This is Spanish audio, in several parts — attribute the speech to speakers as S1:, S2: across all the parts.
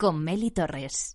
S1: con Meli Torres.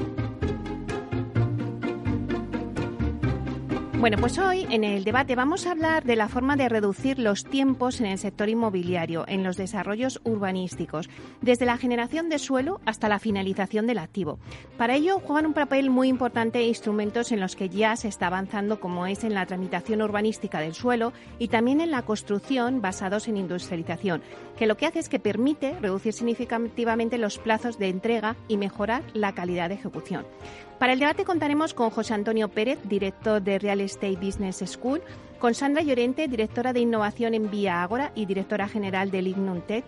S2: Bueno, pues hoy en el debate vamos a hablar de la forma de reducir los tiempos en el sector inmobiliario, en los desarrollos urbanísticos, desde la generación de suelo hasta la finalización del activo. Para ello juegan un papel muy importante instrumentos en los que ya se está avanzando, como es en la tramitación urbanística del suelo y también en la construcción basados en industrialización, que lo que hace es que permite reducir significativamente los plazos de entrega y mejorar la calidad de ejecución. Para el debate contaremos con José Antonio Pérez, director de Real Estate Business School, con Sandra Llorente, directora de innovación en Vía Ágora y directora general de Lignum Tech,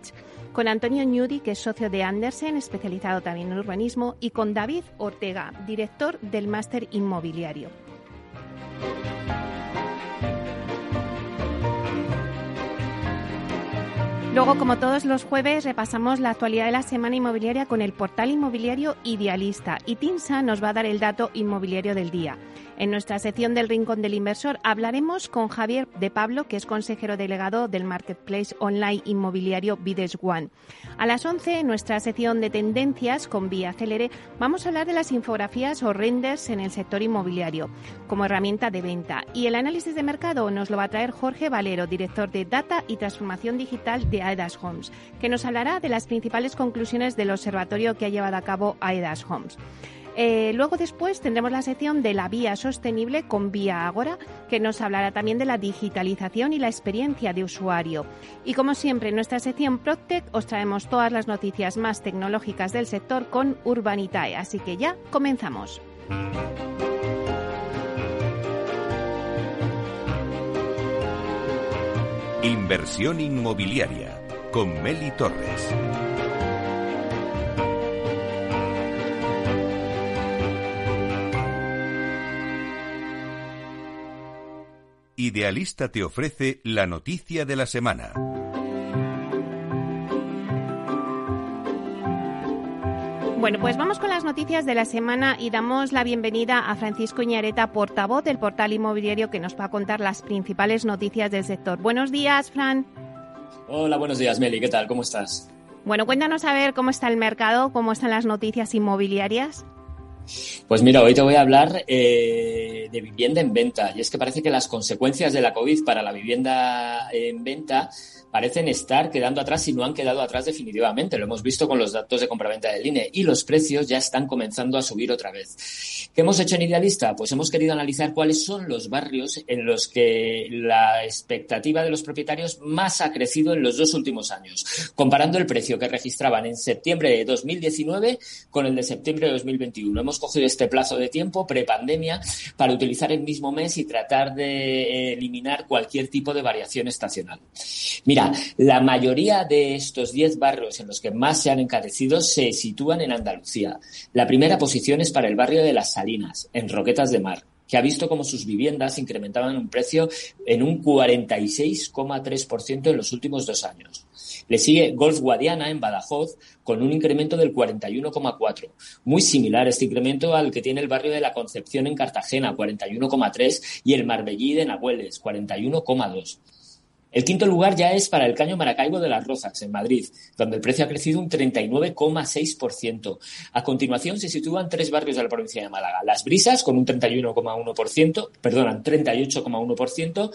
S2: con Antonio Ñudi, que es socio de Andersen, especializado también en urbanismo, y con David Ortega, director del Máster Inmobiliario. Luego, como todos los jueves, repasamos la actualidad de la semana inmobiliaria con el portal inmobiliario Idealista y Tinsa nos va a dar el dato inmobiliario del día. En nuestra sección del Rincón del Inversor hablaremos con Javier de Pablo, que es consejero delegado del Marketplace Online Inmobiliario Bides One. A las 11, en nuestra sección de tendencias con Vía Celere, vamos a hablar de las infografías o renders en el sector inmobiliario como herramienta de venta. Y el análisis de mercado nos lo va a traer Jorge Valero, director de Data y Transformación Digital de Aedas Homes, que nos hablará de las principales conclusiones del observatorio que ha llevado a cabo Aedas Homes. Eh, luego después tendremos la sección de la vía sostenible con Vía Agora, que nos hablará también de la digitalización y la experiencia de usuario. Y como siempre, en nuestra sección Proctec os traemos todas las noticias más tecnológicas del sector con Urbanitae. Así que ya comenzamos.
S3: Inversión inmobiliaria con Meli Torres. Idealista te ofrece la noticia de la semana.
S2: Bueno, pues vamos con las noticias de la semana y damos la bienvenida a Francisco Iñareta, portavoz del portal inmobiliario, que nos va a contar las principales noticias del sector. Buenos días, Fran.
S4: Hola, buenos días, Meli. ¿Qué tal? ¿Cómo estás?
S2: Bueno, cuéntanos a ver cómo está el mercado, cómo están las noticias inmobiliarias.
S4: Pues mira, hoy te voy a hablar eh, de vivienda en venta. Y es que parece que las consecuencias de la COVID para la vivienda en venta parecen estar quedando atrás y no han quedado atrás definitivamente. Lo hemos visto con los datos de compraventa del INE y los precios ya están comenzando a subir otra vez. ¿Qué hemos hecho en Idealista? Pues hemos querido analizar cuáles son los barrios en los que la expectativa de los propietarios más ha crecido en los dos últimos años, comparando el precio que registraban en septiembre de 2019 con el de septiembre de 2021 hemos cogido este plazo de tiempo, prepandemia, para utilizar el mismo mes y tratar de eliminar cualquier tipo de variación estacional. Mira, la mayoría de estos 10 barrios en los que más se han encarecido se sitúan en Andalucía. La primera posición es para el barrio de Las Salinas, en Roquetas de Mar que ha visto cómo sus viviendas incrementaban un precio en un 46,3% en los últimos dos años. Le sigue Golf Guadiana en Badajoz con un incremento del 41,4, muy similar este incremento al que tiene el barrio de la Concepción en Cartagena, 41,3, y el Marbellí de Nahueles, 41,2. El quinto lugar ya es para el Caño Maracaibo de las Rozas, en Madrid, donde el precio ha crecido un 39,6%. A continuación se sitúan tres barrios de la provincia de Málaga. Las Brisas, con un 31,1%, perdonan, 38,1%,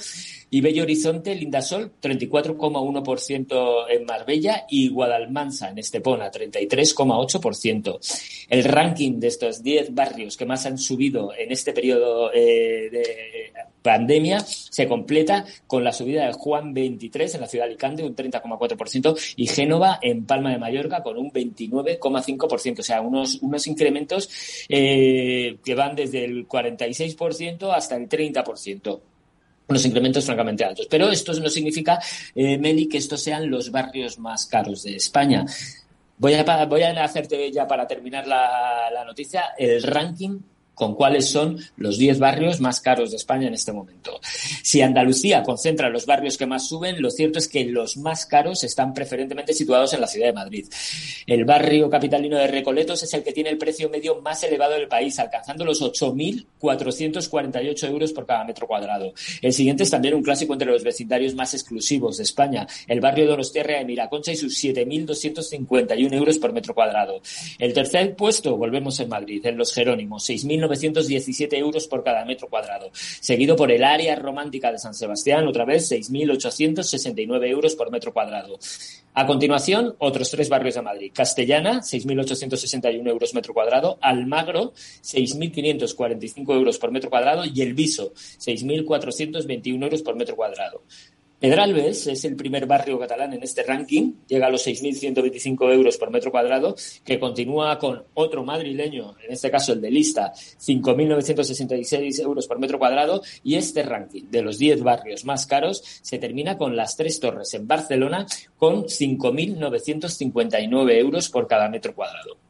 S4: y Bello Horizonte, Lindasol, 34,1% en Marbella y Guadalmansa, en Estepona, 33,8%. El ranking de estos 10 barrios que más han subido en este periodo eh, de pandemia se completa con la subida de Juan 23 en la ciudad de Alicante, un 30,4%, y Génova en Palma de Mallorca con un 29,5%. O sea, unos, unos incrementos eh, que van desde el 46% hasta el 30% unos incrementos francamente altos. Pero esto no significa, eh, Meli, que estos sean los barrios más caros de España. Voy a, voy a hacerte ya para terminar la, la noticia el ranking con cuáles son los 10 barrios más caros de España en este momento. Si Andalucía concentra los barrios que más suben, lo cierto es que los más caros están preferentemente situados en la ciudad de Madrid. El barrio capitalino de Recoletos es el que tiene el precio medio más elevado del país, alcanzando los 8.448 euros por cada metro cuadrado. El siguiente es también un clásico entre los vecindarios más exclusivos de España, el barrio de Donostierra de Miraconcha y sus 7.251 euros por metro cuadrado. El tercer puesto, volvemos en Madrid, en Los Jerónimos, 6.000 917 euros por cada metro cuadrado. Seguido por el área romántica de San Sebastián, otra vez 6.869 euros por metro cuadrado. A continuación, otros tres barrios de Madrid. Castellana, 6.861 euros metro cuadrado. Almagro, 6.545 euros por metro cuadrado. Y El Viso, 6.421 euros por metro cuadrado. Pedralbes es el primer barrio catalán en este ranking, llega a los 6.125 euros por metro cuadrado, que continúa con otro madrileño, en este caso el de Lista, 5.966 euros por metro cuadrado, y este ranking de los 10 barrios más caros se termina con las tres torres en Barcelona con 5.959 euros por cada metro cuadrado.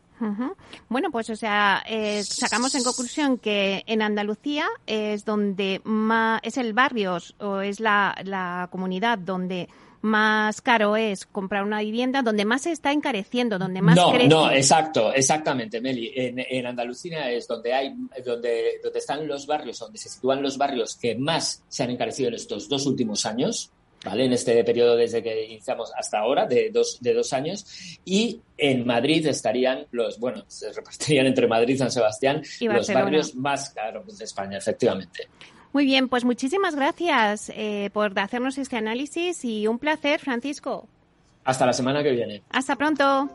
S2: Bueno, pues o sea, eh, sacamos en conclusión que en Andalucía es donde más, es el barrio o es la, la comunidad donde más caro es comprar una vivienda, donde más se está encareciendo, donde más
S4: no, No, exacto, exactamente, Meli. En, en, Andalucía es donde hay, donde, donde están los barrios, donde se sitúan los barrios que más se han encarecido en estos dos últimos años. ¿Vale? En este periodo desde que iniciamos hasta ahora, de dos, de dos años. Y en Madrid estarían los, bueno, se repartirían entre Madrid y San Sebastián los barrios más caros de España, efectivamente.
S2: Muy bien, pues muchísimas gracias eh, por hacernos este análisis y un placer, Francisco.
S4: Hasta la semana que viene.
S2: Hasta pronto.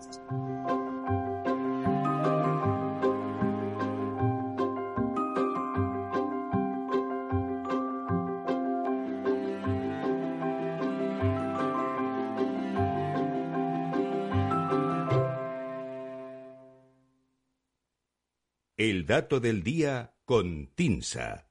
S3: El dato del día con Tinsa.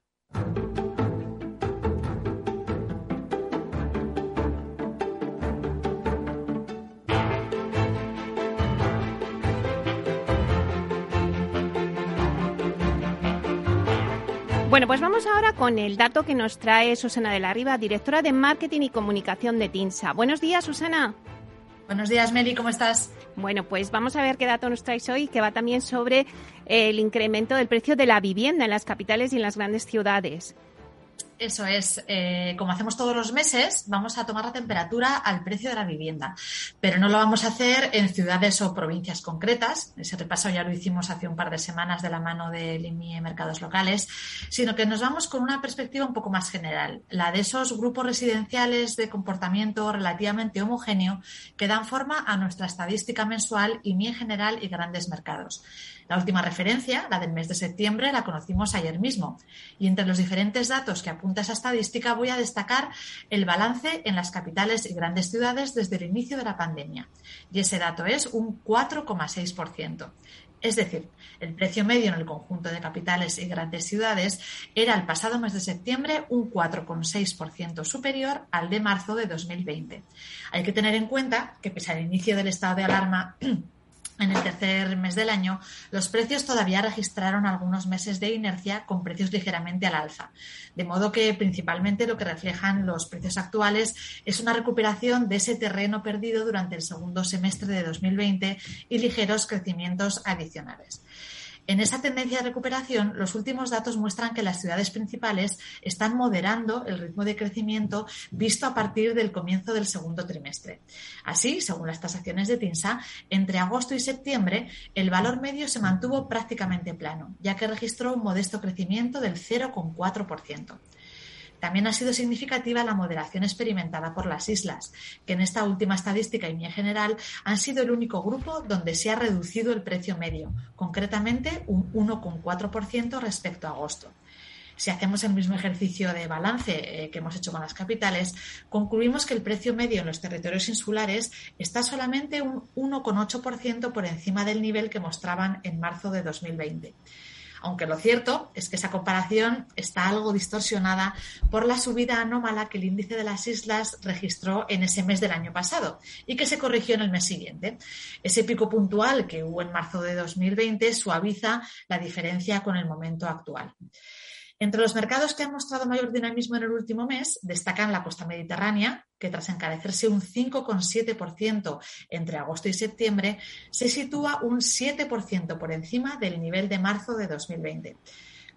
S2: Bueno, pues vamos ahora con el dato que nos trae Susana de la Riva, directora de Marketing y Comunicación de TINSA. Buenos días, Susana.
S5: Buenos días, Mary, ¿cómo estás?
S2: Bueno, pues vamos a ver qué dato nos traes hoy, que va también sobre el incremento del precio de la vivienda en las capitales y en las grandes ciudades.
S5: Eso es, eh, como hacemos todos los meses, vamos a tomar la temperatura al precio de la vivienda, pero no lo vamos a hacer en ciudades o provincias concretas, ese repaso ya lo hicimos hace un par de semanas de la mano del IMIE Mercados Locales, sino que nos vamos con una perspectiva un poco más general, la de esos grupos residenciales de comportamiento relativamente homogéneo que dan forma a nuestra estadística mensual IMIE general y grandes mercados. La última referencia, la del mes de septiembre, la conocimos ayer mismo. Y entre los diferentes datos que apunta esa estadística voy a destacar el balance en las capitales y grandes ciudades desde el inicio de la pandemia. Y ese dato es un 4,6%. Es decir, el precio medio en el conjunto de capitales y grandes ciudades era el pasado mes de septiembre un 4,6% superior al de marzo de 2020. Hay que tener en cuenta que pese al inicio del estado de alarma en el tercer mes del año, los precios todavía registraron algunos meses de inercia con precios ligeramente al alza. De modo que principalmente lo que reflejan los precios actuales es una recuperación de ese terreno perdido durante el segundo semestre de 2020 y ligeros crecimientos adicionales. En esa tendencia de recuperación, los últimos datos muestran que las ciudades principales están moderando el ritmo de crecimiento visto a partir del comienzo del segundo trimestre. Así, según las tasaciones de TINSA, entre agosto y septiembre el valor medio se mantuvo prácticamente plano, ya que registró un modesto crecimiento del 0,4%. También ha sido significativa la moderación experimentada por las islas, que en esta última estadística y en general han sido el único grupo donde se ha reducido el precio medio, concretamente un 1,4% respecto a agosto. Si hacemos el mismo ejercicio de balance eh, que hemos hecho con las capitales, concluimos que el precio medio en los territorios insulares está solamente un 1,8% por encima del nivel que mostraban en marzo de 2020 aunque lo cierto es que esa comparación está algo distorsionada por la subida anómala que el índice de las islas registró en ese mes del año pasado y que se corrigió en el mes siguiente. Ese pico puntual que hubo en marzo de 2020 suaviza la diferencia con el momento actual. Entre los mercados que han mostrado mayor dinamismo en el último mes destacan la costa mediterránea, que tras encarecerse un 5,7% entre agosto y septiembre, se sitúa un 7% por encima del nivel de marzo de 2020.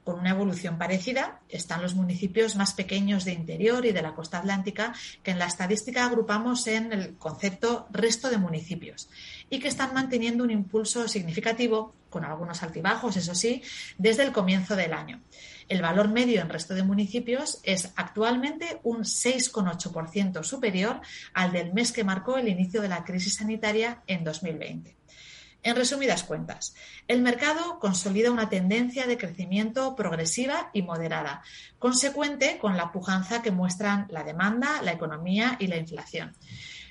S5: Con una evolución parecida están los municipios más pequeños de interior y de la costa atlántica, que en la estadística agrupamos en el concepto resto de municipios y que están manteniendo un impulso significativo, con algunos altibajos, eso sí, desde el comienzo del año. El valor medio en resto de municipios es actualmente un 6,8% superior al del mes que marcó el inicio de la crisis sanitaria en 2020. En resumidas cuentas, el mercado consolida una tendencia de crecimiento progresiva y moderada, consecuente con la pujanza que muestran la demanda, la economía y la inflación.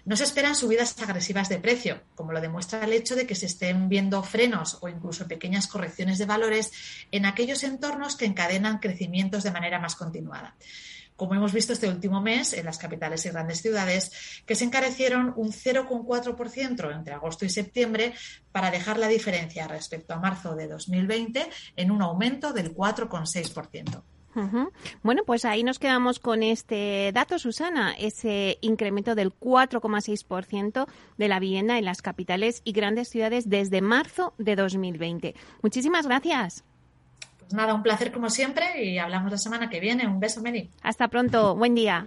S5: No se esperan subidas agresivas de precio, como lo demuestra el hecho de que se estén viendo frenos o incluso pequeñas correcciones de valores en aquellos entornos que encadenan crecimientos de manera más continuada como hemos visto este último mes en las capitales y grandes ciudades, que se encarecieron un 0,4% entre agosto y septiembre para dejar la diferencia respecto a marzo de 2020 en un aumento del 4,6%.
S2: Bueno, pues ahí nos quedamos con este dato, Susana, ese incremento del 4,6% de la vivienda en las capitales y grandes ciudades desde marzo de 2020. Muchísimas gracias.
S5: Pues nada, un placer como siempre y hablamos la semana que viene. Un beso, Meli.
S2: Hasta pronto. Buen día.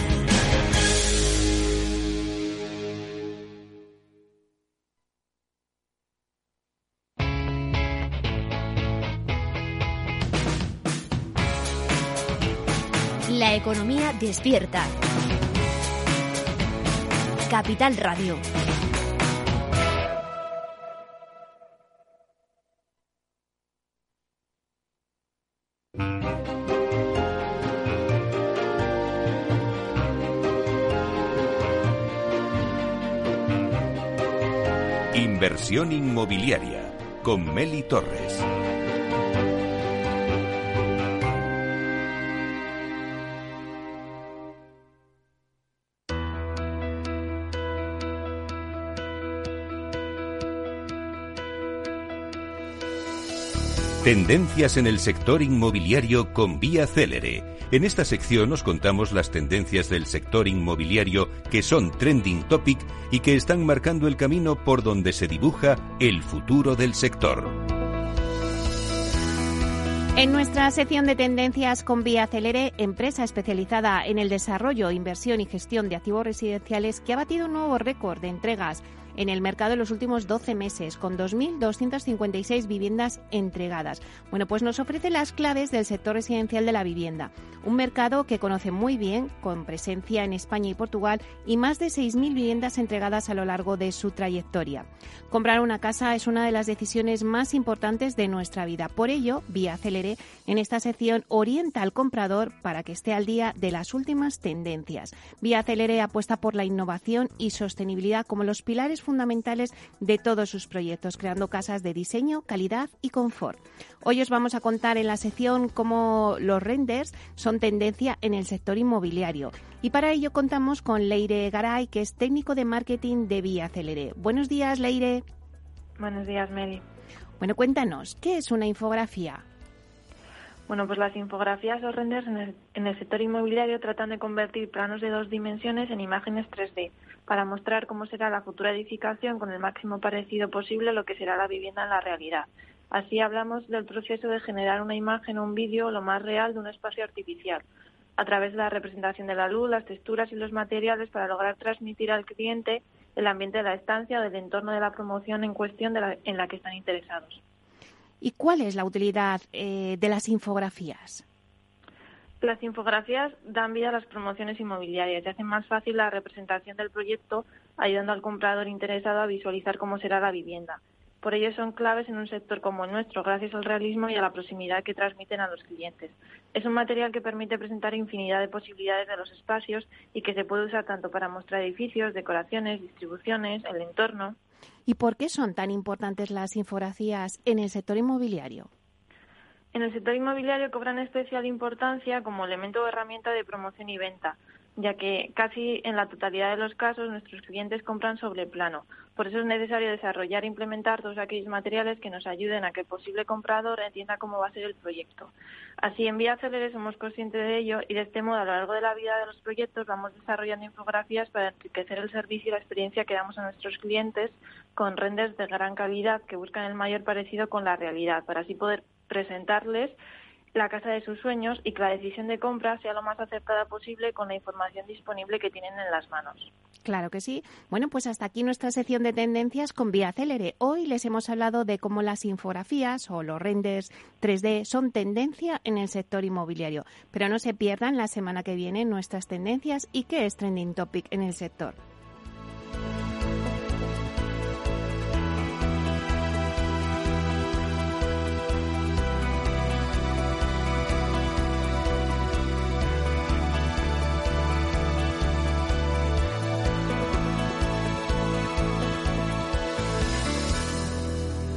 S1: Despierta. Capital Radio.
S3: Inversión inmobiliaria con Meli Torres. Tendencias en el sector inmobiliario con Vía Célere. En esta sección os contamos las tendencias del sector inmobiliario que son trending topic y que están marcando el camino por donde se dibuja el futuro del sector.
S2: En nuestra sección de tendencias con Vía Celere, empresa especializada en el desarrollo, inversión y gestión de activos residenciales que ha batido un nuevo récord de entregas en el mercado en los últimos 12 meses, con 2.256 viviendas entregadas. Bueno, pues nos ofrece las claves del sector residencial de la vivienda, un mercado que conoce muy bien, con presencia en España y Portugal, y más de 6.000 viviendas entregadas a lo largo de su trayectoria. Comprar una casa es una de las decisiones más importantes de nuestra vida. Por ello, Vía Celere, en esta sección orienta al comprador para que esté al día de las últimas tendencias. Vía Celere apuesta por la innovación y sostenibilidad como los pilares fundamentales de todos sus proyectos, creando casas de diseño, calidad y confort. Hoy os vamos a contar en la sección cómo los renders son tendencia en el sector inmobiliario. Y para ello contamos con Leire Garay, que es técnico de marketing de Vía Celere. Buenos días, Leire.
S6: Buenos días, Meli.
S2: Bueno, cuéntanos, ¿qué es una infografía?
S6: Bueno, pues las infografías o renders en el, en el, sector inmobiliario tratan de convertir planos de dos dimensiones en imágenes 3D para mostrar cómo será la futura edificación con el máximo parecido posible a lo que será la vivienda en la realidad. Así hablamos del proceso de generar una imagen o un vídeo lo más real de un espacio artificial, a través de la representación de la luz, las texturas y los materiales para lograr transmitir al cliente el ambiente de la estancia o del entorno de la promoción en cuestión en la que están interesados.
S2: ¿Y cuál es la utilidad eh, de las infografías?
S6: Las infografías dan vida a las promociones inmobiliarias y hacen más fácil la representación del proyecto, ayudando al comprador interesado a visualizar cómo será la vivienda. Por ello son claves en un sector como el nuestro, gracias al realismo y a la proximidad que transmiten a los clientes. Es un material que permite presentar infinidad de posibilidades de los espacios y que se puede usar tanto para mostrar edificios, decoraciones, distribuciones, el entorno.
S2: ¿Y por qué son tan importantes las infografías en el sector inmobiliario?
S6: En el sector inmobiliario cobran especial importancia como elemento o herramienta de promoción y venta, ya que casi en la totalidad de los casos nuestros clientes compran sobre plano. Por eso es necesario desarrollar e implementar todos aquellos materiales que nos ayuden a que el posible comprador entienda cómo va a ser el proyecto. Así, en Vía Célere somos conscientes de ello y de este modo, a lo largo de la vida de los proyectos, vamos desarrollando infografías para enriquecer el servicio y la experiencia que damos a nuestros clientes con renders de gran calidad que buscan el mayor parecido con la realidad, para así poder presentarles la casa de sus sueños y que la decisión de compra sea lo más acertada posible con la información disponible que tienen en las manos.
S2: Claro que sí. Bueno, pues hasta aquí nuestra sección de tendencias con Vía Célere. Hoy les hemos hablado de cómo las infografías o los renders 3D son tendencia en el sector inmobiliario. Pero no se pierdan la semana que viene nuestras tendencias y qué es trending topic en el sector.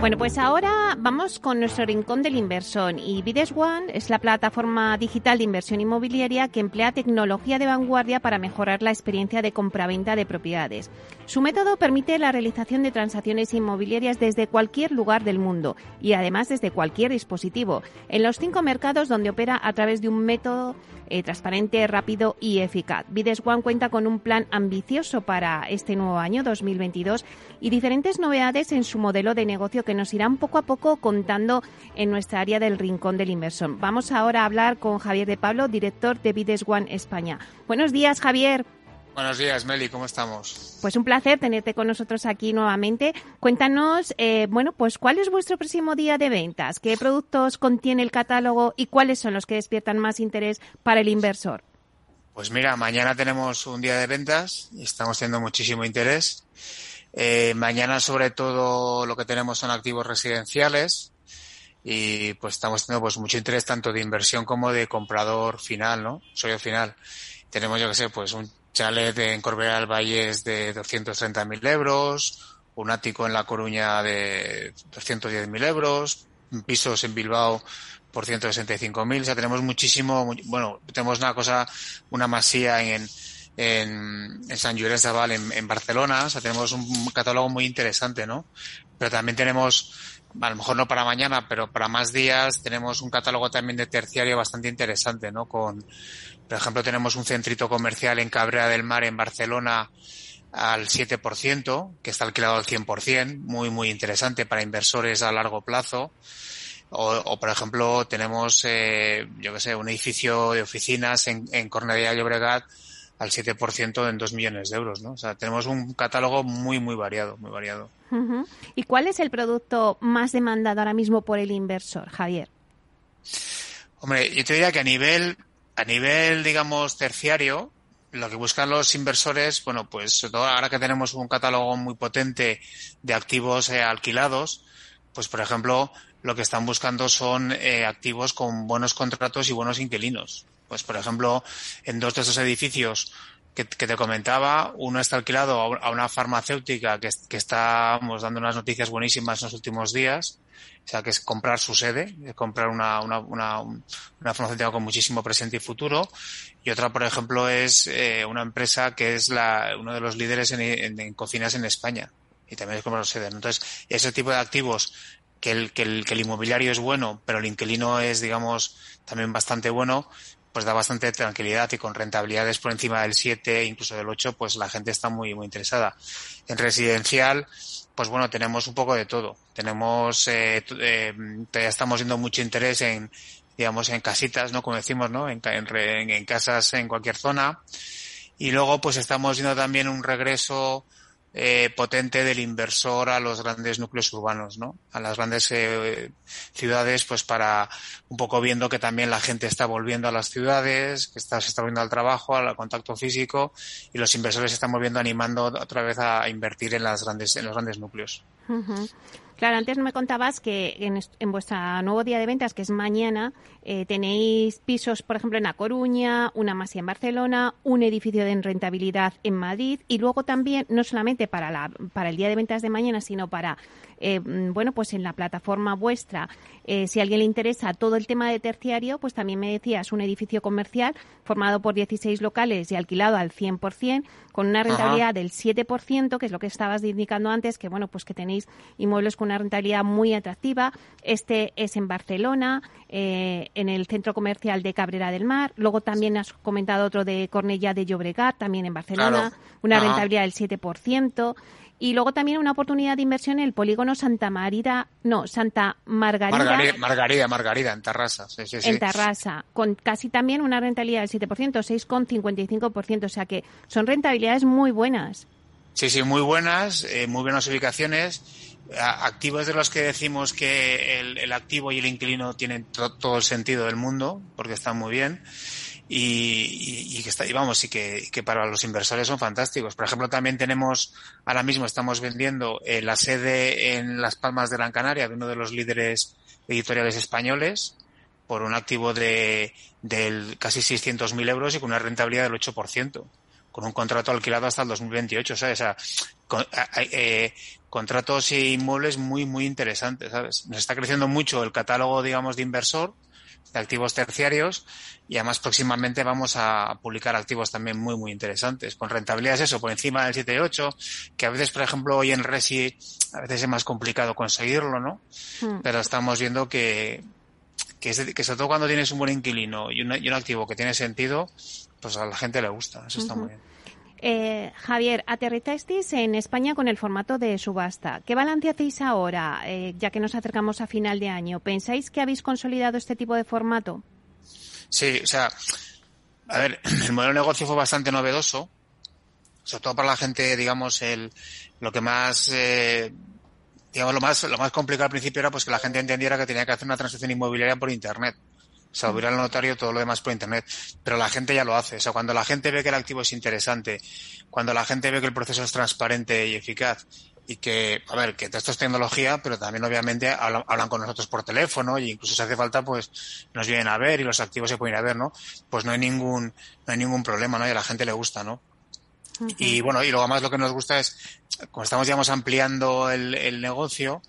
S2: Bueno, pues ahora vamos con nuestro rincón del inversor y Bides One es la plataforma digital de inversión inmobiliaria que emplea tecnología de vanguardia para mejorar la experiencia de compraventa de propiedades. Su método permite la realización de transacciones inmobiliarias desde cualquier lugar del mundo y además desde cualquier dispositivo, en los cinco mercados donde opera a través de un método eh, transparente, rápido y eficaz. Bides One cuenta con un plan ambicioso para este nuevo año 2022 y diferentes novedades en su modelo de negocio que nos irán poco a poco contando en nuestra área del Rincón del Inversor. Vamos ahora a hablar con Javier de Pablo, director de Bides One España. Buenos días, Javier.
S7: Buenos días, Meli, ¿cómo estamos?
S2: Pues un placer tenerte con nosotros aquí nuevamente. Cuéntanos, eh, bueno, pues cuál es vuestro próximo día de ventas, qué productos contiene el catálogo y cuáles son los que despiertan más interés para el inversor.
S7: Pues mira, mañana tenemos un día de ventas y estamos teniendo muchísimo interés. Eh, mañana, sobre todo, lo que tenemos son activos residenciales y pues estamos teniendo pues mucho interés tanto de inversión como de comprador final, ¿no? Soy el final. Tenemos, yo que sé, pues un chalet en Corbera del Valle de 230.000 euros, un ático en La Coruña de 210.000 euros, pisos en Bilbao por 165.000, o sea, tenemos muchísimo, bueno, tenemos una cosa, una masía en, en, en San de Val, en, en Barcelona, o sea, tenemos un catálogo muy interesante, ¿no? Pero también tenemos a lo mejor no para mañana, pero para más días tenemos un catálogo también de terciario bastante interesante, ¿no? Con, por ejemplo, tenemos un centrito comercial en Cabrera del Mar, en Barcelona, al 7%, que está alquilado al 100%, muy, muy interesante para inversores a largo plazo. O, o por ejemplo, tenemos, eh, yo qué sé, un edificio de oficinas en, en Cornellà Llobregat al 7% en 2 millones de euros, ¿no? O sea, tenemos un catálogo muy, muy variado, muy variado.
S2: ¿Y cuál es el producto más demandado ahora mismo por el inversor, Javier?
S7: Hombre, yo te diría que a nivel, a nivel, digamos, terciario, lo que buscan los inversores, bueno, pues sobre todo ahora que tenemos un catálogo muy potente de activos eh, alquilados, pues por ejemplo, lo que están buscando son eh, activos con buenos contratos y buenos inquilinos. Pues por ejemplo, en dos de esos edificios que, te comentaba, uno está alquilado a una farmacéutica que, que estamos dando unas noticias buenísimas en los últimos días, o sea, que es comprar su sede, es comprar una, una, una, una farmacéutica con muchísimo presente y futuro. Y otra, por ejemplo, es eh, una empresa que es la, uno de los líderes en cocinas en España. Y también es comprar su sede. Entonces, ese tipo de activos que el, que el, que el inmobiliario es bueno, pero el inquilino es, digamos, también bastante bueno, pues da bastante tranquilidad y con rentabilidades por encima del 7, incluso del 8, pues la gente está muy, muy interesada. En residencial, pues bueno, tenemos un poco de todo. Tenemos, eh, eh, estamos viendo mucho interés en, digamos, en casitas, ¿no? Como decimos, ¿no? En, en, en casas en cualquier zona. Y luego, pues estamos viendo también un regreso eh, potente del inversor a los grandes núcleos urbanos, ¿no? A las grandes eh, ciudades, pues para un poco viendo que también la gente está volviendo a las ciudades, que está, se está volviendo al trabajo, al contacto físico, y los inversores se están volviendo animando otra vez a invertir en las grandes, en los grandes núcleos.
S2: Claro, antes me contabas que en, vuestro nuevo día de ventas, que es mañana, eh, tenéis pisos, por ejemplo, en A Coruña, una masía en Barcelona, un edificio de rentabilidad en Madrid y luego también, no solamente para, la, para el día de ventas de mañana, sino para, eh, bueno, pues en la plataforma vuestra, eh, si a alguien le interesa todo el tema de terciario, pues también me decías un edificio comercial formado por 16 locales y alquilado al 100%, con una rentabilidad Ajá. del 7%, que es lo que estabas indicando antes, que bueno, pues que tenéis inmuebles con una rentabilidad muy atractiva. Este es en Barcelona, eh, en el centro comercial de Cabrera del Mar. Luego también has comentado otro de Cornellà de Llobregat, también en Barcelona, claro. una Ajá. rentabilidad del 7%. Y luego también una oportunidad de inversión en el polígono Santa Marida, no, Santa Margarida.
S7: Margarida, Margarida, Margarida en Tarrasa. Sí, sí, sí.
S2: En Tarrasa, con casi también una rentabilidad del 7%, 6,55%. O sea que son rentabilidades muy buenas.
S7: Sí, sí, muy buenas, eh, muy buenas ubicaciones. Activos de los que decimos que el, el activo y el inquilino tienen to, todo el sentido del mundo, porque están muy bien y, y, y, que está, y vamos, y que, que, para los inversores son fantásticos. Por ejemplo, también tenemos, ahora mismo estamos vendiendo eh, la sede en Las Palmas de Gran Canaria de uno de los líderes editoriales españoles por un activo de del casi 600.000 euros y con una rentabilidad del 8%, con un contrato alquilado hasta el 2028, ¿sabes? O sea, eh, contratos e inmuebles muy, muy interesantes, ¿sabes? Nos está creciendo mucho el catálogo, digamos, de inversor, de activos terciarios y además próximamente vamos a publicar activos también muy muy interesantes con rentabilidades eso por encima del 7 y 8 que a veces por ejemplo hoy en Resi a veces es más complicado conseguirlo no mm. pero estamos viendo que que, es, que sobre todo cuando tienes un buen inquilino y, una, y un activo que tiene sentido pues a la gente le gusta eso uh -huh. está muy bien
S2: eh, Javier, aterrizasteis en España con el formato de subasta. ¿Qué balance hacéis ahora, eh, ya que nos acercamos a final de año? ¿Pensáis que habéis consolidado este tipo de formato?
S7: Sí, o sea, a ver, el modelo de negocio fue bastante novedoso, sobre todo para la gente, digamos, el, lo que más, eh, digamos, lo más, lo más complicado al principio era pues que la gente entendiera que tenía que hacer una transacción inmobiliaria por Internet. O sea, hubiera el notario todo lo demás por internet. Pero la gente ya lo hace. O sea, cuando la gente ve que el activo es interesante, cuando la gente ve que el proceso es transparente y eficaz, y que, a ver, que esto es tecnología, pero también obviamente hablan, con nosotros por teléfono y incluso si hace falta, pues nos vienen a ver y los activos se pueden ir a ver, ¿no? Pues no hay ningún, no hay ningún problema, ¿no? Y a la gente le gusta, ¿no? Y bueno, y luego más lo que nos gusta es, como estamos, digamos, ampliando el, el negocio,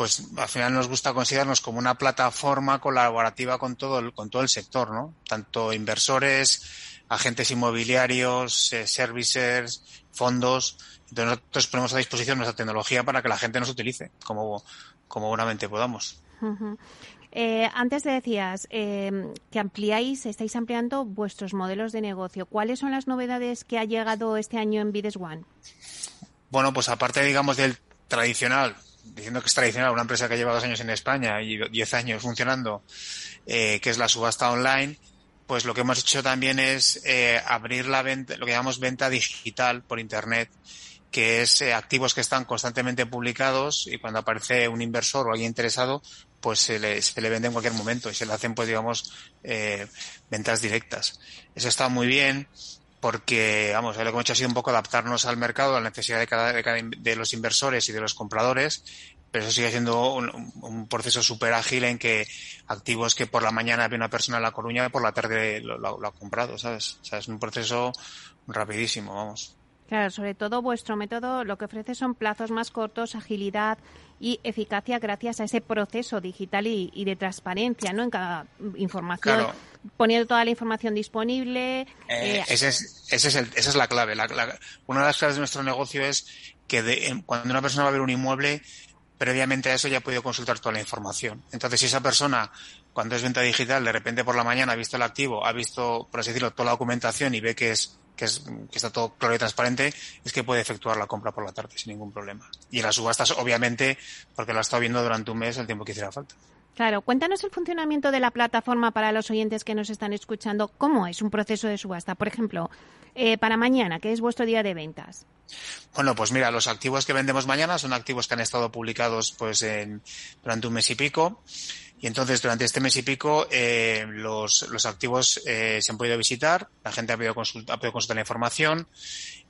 S7: pues al final nos gusta considerarnos como una plataforma colaborativa con todo el, con todo el sector, ¿no? Tanto inversores, agentes inmobiliarios, eh, services, fondos, entonces nosotros ponemos a disposición nuestra tecnología para que la gente nos utilice como, como buenamente podamos.
S2: Eh, antes te decías eh, que ampliáis, estáis ampliando vuestros modelos de negocio. ¿Cuáles son las novedades que ha llegado este año en Bides One?
S7: Bueno, pues aparte, digamos, del tradicional, diciendo que es tradicional, una empresa que lleva dos años en España y diez años funcionando, eh, que es la subasta online, pues lo que hemos hecho también es abrir la venta, lo que llamamos venta digital por Internet que es eh, activos que están constantemente publicados y cuando aparece un inversor o alguien interesado, pues se le, se le vende en cualquier momento y se le hacen, pues digamos, eh, ventas directas. Eso está muy bien porque, vamos, lo que hemos hecho ha sido un poco adaptarnos al mercado, a la necesidad de cada, de, cada, de los inversores y de los compradores, pero eso sigue siendo un, un proceso súper ágil en que activos que por la mañana ve una persona en La Coruña, por la tarde lo, lo, ha comprado, ¿sabes? O sea, es un proceso rapidísimo, vamos.
S2: Claro, sobre todo vuestro método lo que ofrece son plazos más cortos, agilidad y eficacia gracias a ese proceso digital y, y de transparencia, ¿no? En cada información, claro. poniendo toda la información disponible.
S7: Eh, eh, ese es, ese es el, esa es la clave. La, la, una de las claves de nuestro negocio es que de, cuando una persona va a ver un inmueble, previamente a eso ya ha podido consultar toda la información. Entonces, si esa persona, cuando es venta digital, de repente por la mañana ha visto el activo, ha visto, por así decirlo, toda la documentación y ve que es que, es, que está todo claro y transparente, es que puede efectuar la compra por la tarde sin ningún problema. Y en las subastas, obviamente, porque lo ha estado viendo durante un mes el tiempo que hiciera falta.
S2: Claro, cuéntanos el funcionamiento de la plataforma para los oyentes que nos están escuchando. ¿Cómo es un proceso de subasta? Por ejemplo, eh, para mañana, que es vuestro día de ventas.
S7: Bueno, pues mira, los activos que vendemos mañana son activos que han estado publicados pues en, durante un mes y pico. Y entonces, durante este mes y pico, eh, los, los activos eh, se han podido visitar, la gente ha podido, consultar, ha podido consultar la información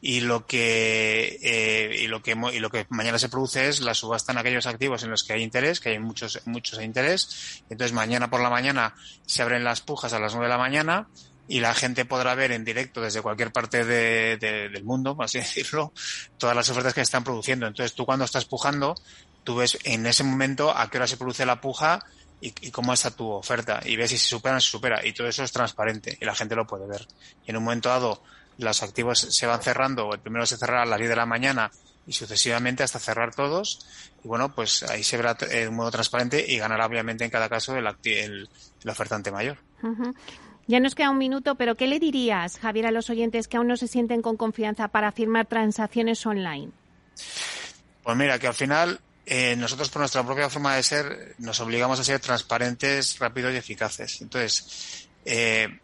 S7: y lo que eh, y lo que y lo que mañana se produce es la subasta en aquellos activos en los que hay interés, que hay muchos muchos de interés. Entonces, mañana por la mañana se abren las pujas a las nueve de la mañana y la gente podrá ver en directo desde cualquier parte de, de, del mundo, por así decirlo, todas las ofertas que se están produciendo. Entonces, tú cuando estás pujando, tú ves en ese momento a qué hora se produce la puja y, y, cómo está tu oferta y ves si se supera o se supera y todo eso es transparente y la gente lo puede ver. Y en un momento dado los activos se van cerrando o el primero se cerrará a las 10 de la mañana y sucesivamente hasta cerrar todos y bueno pues ahí se verá de un modo transparente y ganará obviamente en cada caso el, el, el ofertante mayor.
S2: Uh -huh. Ya nos queda un minuto, pero ¿qué le dirías, Javier, a los oyentes que aún no se sienten con confianza para firmar transacciones online?
S7: Pues mira, que al final eh, nosotros por nuestra propia forma de ser nos obligamos a ser transparentes, rápidos y eficaces. Entonces, eh,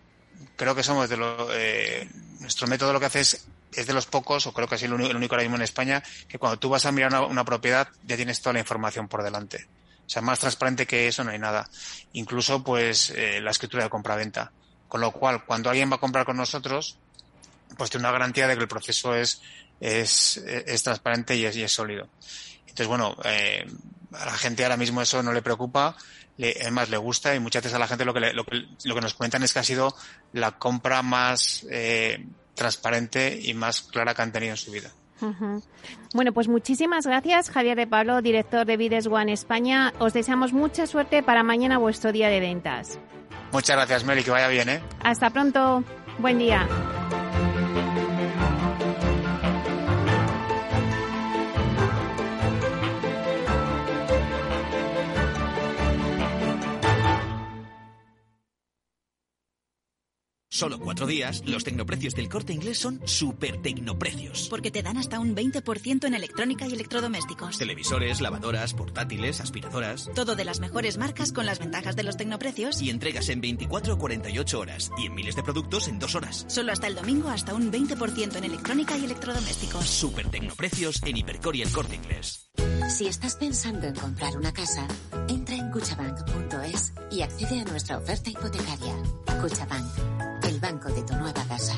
S7: creo que somos de lo, eh, nuestro método lo que hace es, es de los pocos, o creo que es el único, ahora mismo en España, que cuando tú vas a mirar una, propiedad ya tienes toda la información por delante. O sea, más transparente que eso no hay nada. Incluso, pues, eh, la escritura de compra-venta. Con lo cual, cuando alguien va a comprar con nosotros, pues tiene una garantía de que el proceso es, es, es transparente y es sólido. Entonces, bueno, eh, a la gente ahora mismo eso no le preocupa, le, además le gusta y muchas veces a la gente lo que, le, lo, que, lo que nos comentan es que ha sido la compra más eh, transparente y más clara que han tenido en su vida.
S2: Uh -huh. Bueno, pues muchísimas gracias, Javier de Pablo, director de Vides One España. Os deseamos mucha suerte para mañana vuestro día de ventas.
S7: Muchas gracias, Meli, que vaya bien, ¿eh?
S2: Hasta pronto. Buen día.
S8: Solo cuatro días, los tecnoprecios del corte inglés son super tecnoprecios.
S9: Porque te dan hasta un 20% en electrónica y electrodomésticos.
S8: Televisores, lavadoras, portátiles, aspiradoras.
S9: Todo de las mejores marcas con las ventajas de los tecnoprecios.
S8: Y entregas en 24 o 48 horas. Y en miles de productos en dos horas.
S9: Solo hasta el domingo, hasta un 20% en electrónica y electrodomésticos.
S8: Super tecnoprecios en Hipercor y el corte inglés.
S10: Si estás pensando en comprar una casa, entra en cuchabank.es y accede a nuestra oferta hipotecaria. Cuchabank, el banco de tu nueva casa.